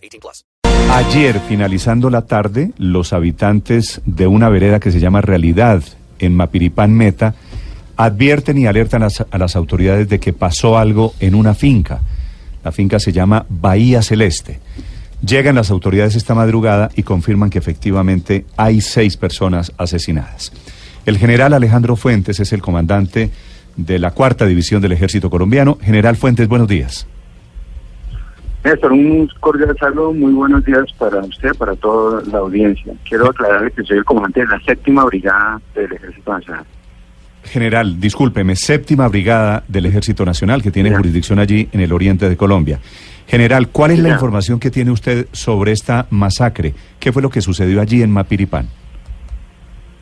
18 plus. Ayer, finalizando la tarde, los habitantes de una vereda que se llama Realidad en Mapiripán Meta advierten y alertan a las, a las autoridades de que pasó algo en una finca. La finca se llama Bahía Celeste. Llegan las autoridades esta madrugada y confirman que efectivamente hay seis personas asesinadas. El general Alejandro Fuentes es el comandante de la cuarta división del ejército colombiano. General Fuentes, buenos días. Néstor, un cordial saludo, muy buenos días para usted, para toda la audiencia. Quiero aclararle que soy el comandante de la séptima brigada del Ejército Nacional. General, discúlpeme, séptima brigada del Ejército Nacional que tiene Ya. jurisdicción allí en el oriente de Colombia. General, ¿cuál es la información que tiene usted sobre esta masacre? ¿Qué fue lo que sucedió allí en Mapiripán?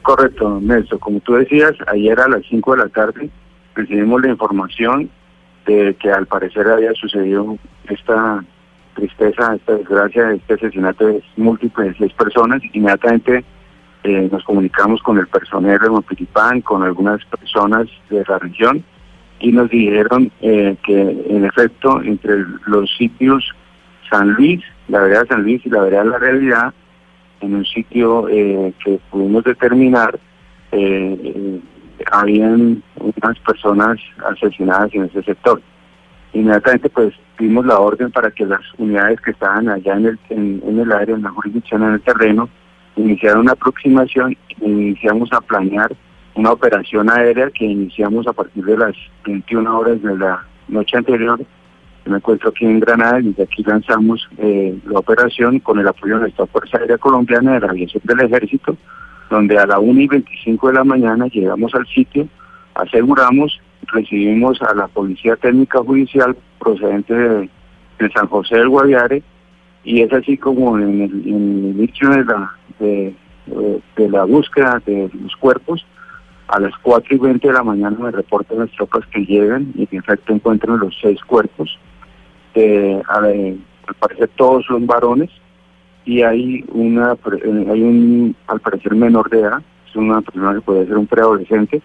Correcto, Néstor. Como tú decías, ayer a las 5 de la tarde recibimos la información de que al parecer había sucedido esta tristeza, esta desgracia, este asesinato de múltiples seis personas. Inmediatamente eh, nos comunicamos con el personal de Mopiripán, con algunas personas de la región y nos dijeron eh, que en efecto entre los sitios San Luis, la vereda San Luis y la vereda La Realidad, en un sitio eh, que pudimos determinar, habían unas personas asesinadas en ese sector. Inmediatamente pues dimos la orden para que las unidades que estaban allá en el, en, en el área, en la jurisdicción, en el terreno, iniciaron una aproximación e iniciamos a planear una operación aérea que iniciamos a partir de las 21 horas de la noche anterior. Me encuentro aquí en Granada y desde aquí lanzamos eh, la operación con el apoyo de nuestra Fuerza Aérea Colombiana de la Aviación del Ejército, donde a la 1 y 25 de la mañana llegamos al sitio, aseguramos, recibimos a la Policía Técnica Judicial procedente de, San José del Guaviare y es así como en el, inicio de la, de, la búsqueda de los cuerpos, a las 4 y 20 de la mañana me reportan las tropas que llegan y en efecto encuentran los seis cuerpos. Eh, al parecer todos son varones y hay una eh, hay un al parecer menor de edad, es una persona que puede ser un preadolescente.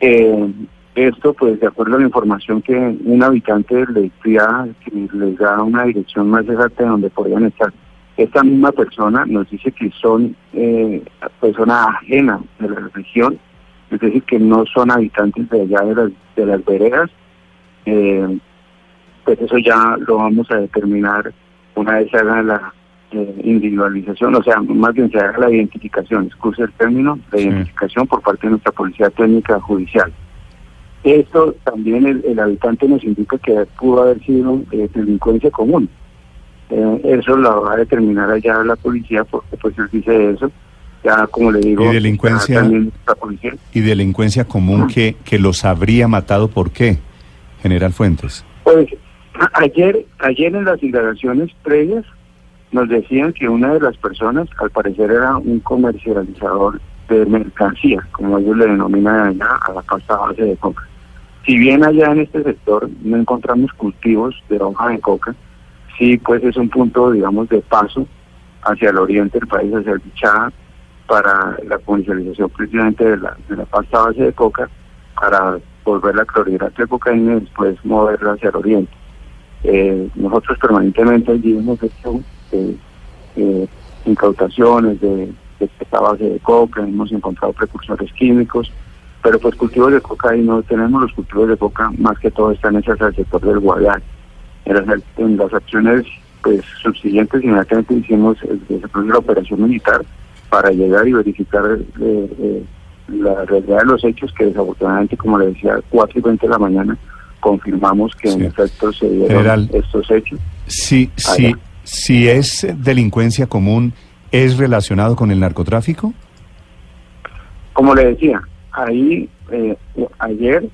Eh, esto, pues, de acuerdo a la información que un habitante les da, que les da una dirección más exacta de donde podrían estar. Esta misma persona nos dice que son eh, personas ajenas de la región, es decir, que no son habitantes de allá de las, de las veredas. Eh, pues eso ya lo vamos a determinar una vez se haga la eh, individualización, o sea, más bien se haga la identificación, excuse el término, la Sí. identificación por parte de nuestra Policía Técnica Judicial. Esto también el, el habitante nos indica que pudo haber sido eh, delincuencia común. Eh, eso lo va a determinar allá la policía porque pues él dice eso. Ya como le digo, ¿Y delincuencia? también la policía. Y delincuencia común que, que los habría matado, ¿por qué, General Fuentes? Pues ayer, ayer en las indagaciones previas nos decían que una de las personas al parecer era un comercializador de mercancía, como ellos le denominan allá a la pasta base de coca. Si bien allá en este sector no encontramos cultivos de hoja de coca, sí pues es un punto digamos de paso hacia el oriente del país, hacia el Bichá, para la comercialización precisamente de la, de la pasta base de coca, para volver la clorhidrato de cocaína y después moverla hacia el oriente. Eh, nosotros permanentemente allí hemos hecho eh, eh, incautaciones de, de esta base de coca, hemos encontrado precursores químicos, pero pues cultivos de coca ahí no tenemos, los cultivos de coca más que todo están hechos al sector del Guadalajara. En las, en las acciones pues subsiguientes inmediatamente hicimos de la operación militar para llegar y verificar eh, eh, la realidad de los hechos que desafortunadamente, como le decía, 4 y 20 de la mañana confirmamos que en Sí. efecto se dieron General. estos hechos. Si, Allá. Si es delincuencia común, ¿es relacionado con el narcotráfico? Como le decía, ahí eh, ayer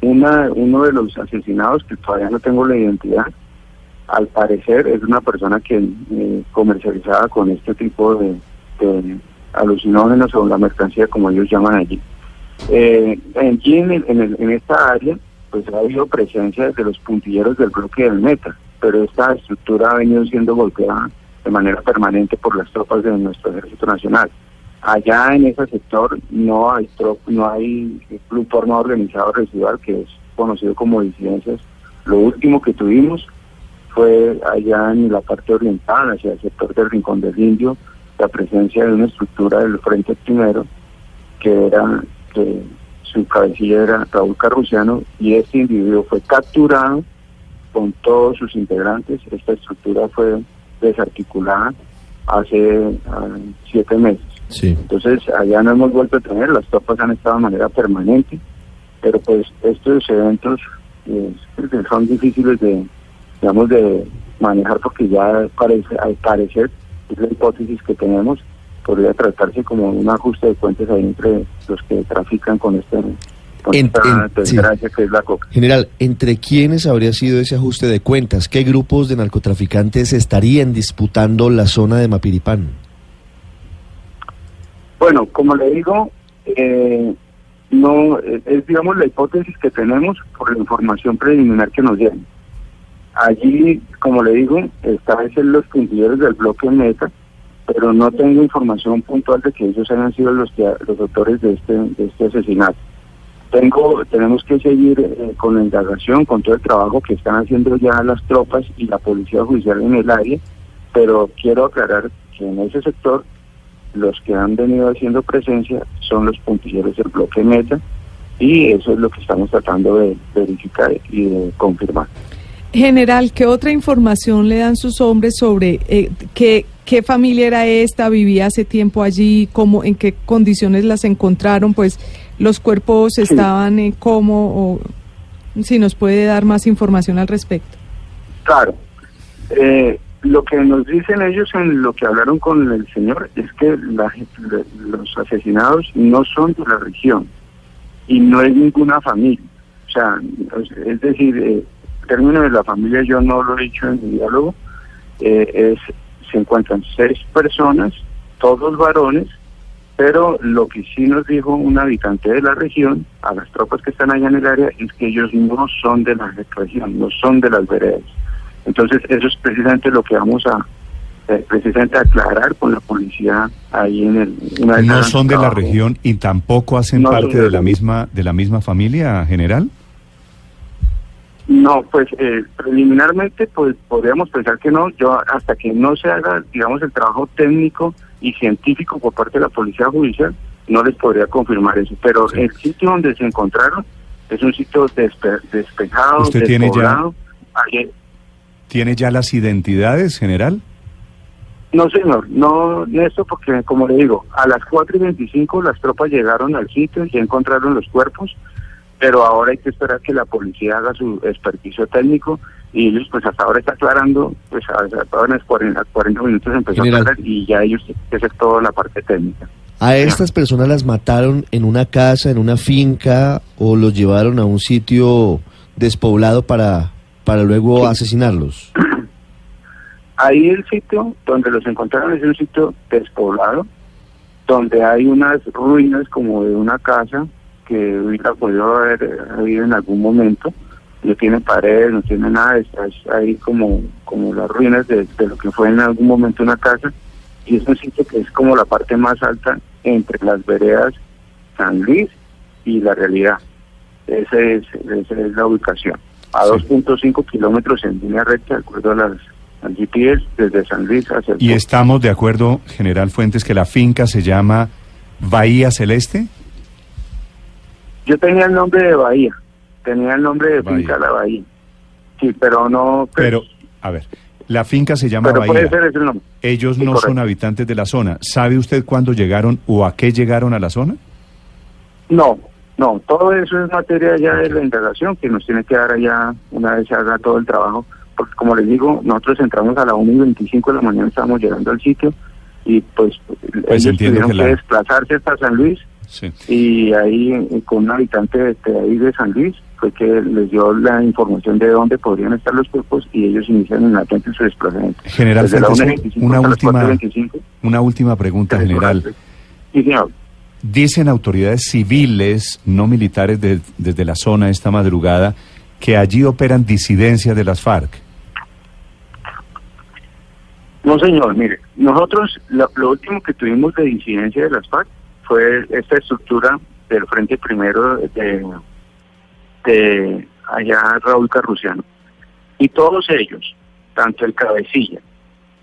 una, uno de los asesinados, que todavía no tengo la identidad, al parecer es una persona que eh, comercializaba con este tipo de, de alucinógenos o la mercancía como ellos llaman allí. Eh, en, en, el- en esta área pues ha habido presencia de los puntilleros del bloque del Meta, pero esta estructura ha venido siendo golpeada de manera permanente por las tropas de nuestro Ejército Nacional. Allá en ese sector no hay no hay grupo armado organizado residual que es conocido como disidencias. Lo último que tuvimos fue allá en la parte oriental, hacia el sector del Rincón del Indio, la presencia de una estructura del Frente Primero, que era, su cabecilla era Raúl Carruciano, y este individuo fue capturado con todos sus integrantes. Esta estructura fue desarticulada hace ah, siete meses. Sí. Entonces, allá no hemos vuelto a tener, las tropas han estado de manera permanente, pero pues estos eventos eh, son difíciles de, digamos, de manejar porque ya parece, al parecer, es la hipótesis que tenemos, podría tratarse como un ajuste de cuentas ahí entre los que trafican con, este, sí. que es la coca. General, ¿entre quiénes habría sido ese ajuste de cuentas? ¿Qué grupos de narcotraficantes estarían disputando la zona de Mapiripán? Bueno, como le digo, eh, no es digamos la hipótesis que tenemos por la información preliminar que nos dieron. Allí, como le digo, establecen los puntilleros del bloque Meta, pero no tengo información puntual de que ellos hayan sido los que, los autores de este de este asesinato. Tengo tenemos que seguir eh, con la indagación, con todo el trabajo que están haciendo ya las tropas y la policía judicial en el área, pero quiero aclarar que en ese sector los que han venido haciendo presencia son los puntilleros del bloque Meta y eso es lo que estamos tratando de verificar y de confirmar. General, ¿qué otra información le dan sus hombres sobre eh, qué, qué familia era esta, vivía hace tiempo allí, cómo, en qué condiciones las encontraron? Pues los cuerpos estaban en cómo, o si nos puede dar más información al respecto. Claro, eh, lo que nos dicen ellos en lo que hablaron con el señor es que la los asesinados no son de la región y no es ninguna familia. O sea, es- es decir, eh, el término de la familia yo no lo he dicho en mi diálogo, eh, es se encuentran seis personas, todos varones, pero lo que sí nos dijo un habitante de la región, a las tropas que están allá en el área, es que ellos no son de la región, no son de las veredas. Entonces, eso es precisamente lo que vamos a eh, precisamente aclarar con la policía ahí en el... una vez No son de la región y tampoco hacen No parte de la- misma de la misma familia general. No, pues eh, preliminarmente pues podríamos pensar que no, yo hasta que no se haga, digamos, el trabajo técnico y científico por parte de la Policía Judicial, no les podría confirmar eso. Pero Sí. el sitio donde se encontraron es un sitio despe- despejado, ¿Usted tiene ya- ¿Tiene ya las identidades, general? No, señor, no, Néstor, porque como le digo, a las 4 y 25 las tropas llegaron al sitio y ya encontraron los cuerpos, pero ahora hay que esperar que la policía haga su experticio técnico y ellos pues hasta ahora está aclarando, pues a, a, las 40, 40 minutos empezó General. a aclarar y ya ellos que hacer toda la parte técnica. ¿A estas personas las mataron en una casa, en una finca o los llevaron a un sitio despoblado para, para luego Sí. asesinarlos? Ahí el sitio donde los encontraron es un sitio despoblado, donde hay unas ruinas como de una casa que hubiera podido haber habido en algún momento. No tiene paredes, no tiene nada, está es ahí como, como las ruinas de, de lo que fue en algún momento una casa. Y es un sitio que es como la parte más alta entre las veredas San Luis y la realidad. Esa es, esa es la ubicación. A Sí. 2.5 kilómetros en línea recta, de acuerdo a las al GPS, desde San Luis hacia el Y sur. estamos de acuerdo, general Fuentes, que la finca se llama Bahía Celeste. Yo tenía el nombre de Bahía, tenía el nombre de Bahía. Finca La Bahía. Sí, pero no... pues, Pero, a ver, la finca se llama pero puede Bahía. ser ese nombre. Ellos Sí, no son habitantes de la zona. ¿Sabe usted cuándo llegaron o a qué llegaron a la zona? No, no, todo eso es materia ya de la indagación que nos tiene que dar allá una vez se haga todo el trabajo. Porque como les digo, nosotros entramos a las 1 y 25 de la mañana, estábamos llegando al sitio y pues, ellos entiendo tuvieron que que, la- desplazarse hasta San Luis Sí. Y ahí con un habitante de, de ahí de San Luis fue que les dio la información de dónde podrían estar los cuerpos y ellos inician inmediatamente su desplazamiento. General Desde la Fuentes, 1.25 una última, 4.25, una última pregunta, general. Sí, señor. Dicen autoridades civiles, no militares, de- desde la zona esta madrugada, que allí operan disidencias de las FARC. No, señor, mire, nosotros lo, lo último que tuvimos de incidencia de las FARC fue esta estructura del Frente Primero de, de allá Raúl Carruciano. Y todos ellos, tanto el cabecilla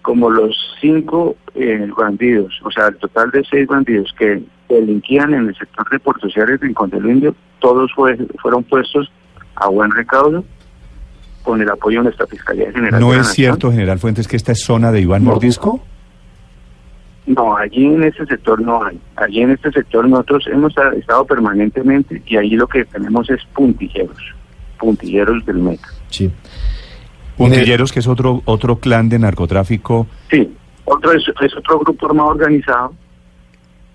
como los cinco eh, bandidos, o sea, el total de seis bandidos que delinquían en el sector de Puerto Ciar y Rincón del Indio, todos fue- fueron puestos a buen recaudo con el apoyo de nuestra Fiscalía General. ¿No es Nación. cierto, general Fuentes, que esta es zona de Iván No. Mordisco? No, allí en ese sector no hay. Allí en este sector nosotros hemos estado permanentemente y allí lo que tenemos es puntilleros, puntilleros del meta. Sí. Puntilleros, que es otro, otro clan de narcotráfico. Sí, otro es, es otro grupo armado organizado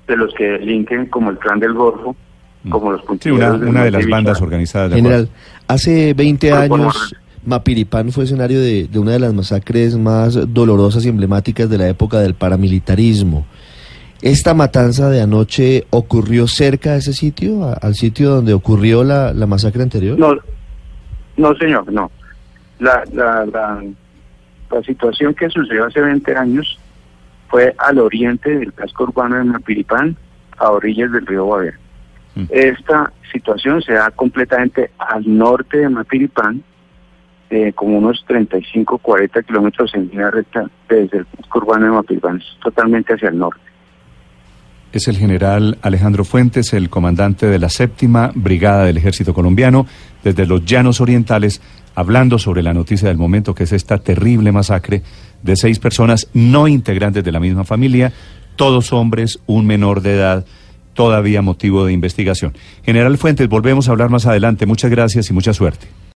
de los que delinquen como el clan del Golfo, como los Sí, puntilleros una, del una de las bandas organizadas de General, hace 20 Por favor. años Mapiripán fue escenario de, de una de las masacres más dolorosas y emblemáticas de la época del paramilitarismo. ¿Esta matanza de anoche ocurrió cerca de ese sitio, a- al sitio donde ocurrió la, la masacre anterior? No, no señor, no. La, la, la, la situación que sucedió hace 20 años fue al oriente del casco urbano de Mapiripán, a orillas del río Guavera. Mm. Esta situación se da completamente al norte de Mapiripán, como unos 35, 40 kilómetros en línea recta desde el casco urbano de Mapiripán, es totalmente hacia el norte. Es el general Alejandro Fuentes, el comandante de la séptima brigada del ejército colombiano, desde los llanos orientales, hablando sobre la noticia del momento, que es esta terrible masacre de seis personas no integrantes de la misma familia, todos hombres, un menor de edad, todavía motivo de investigación. General Fuentes, volvemos a hablar más adelante. Muchas gracias y mucha suerte.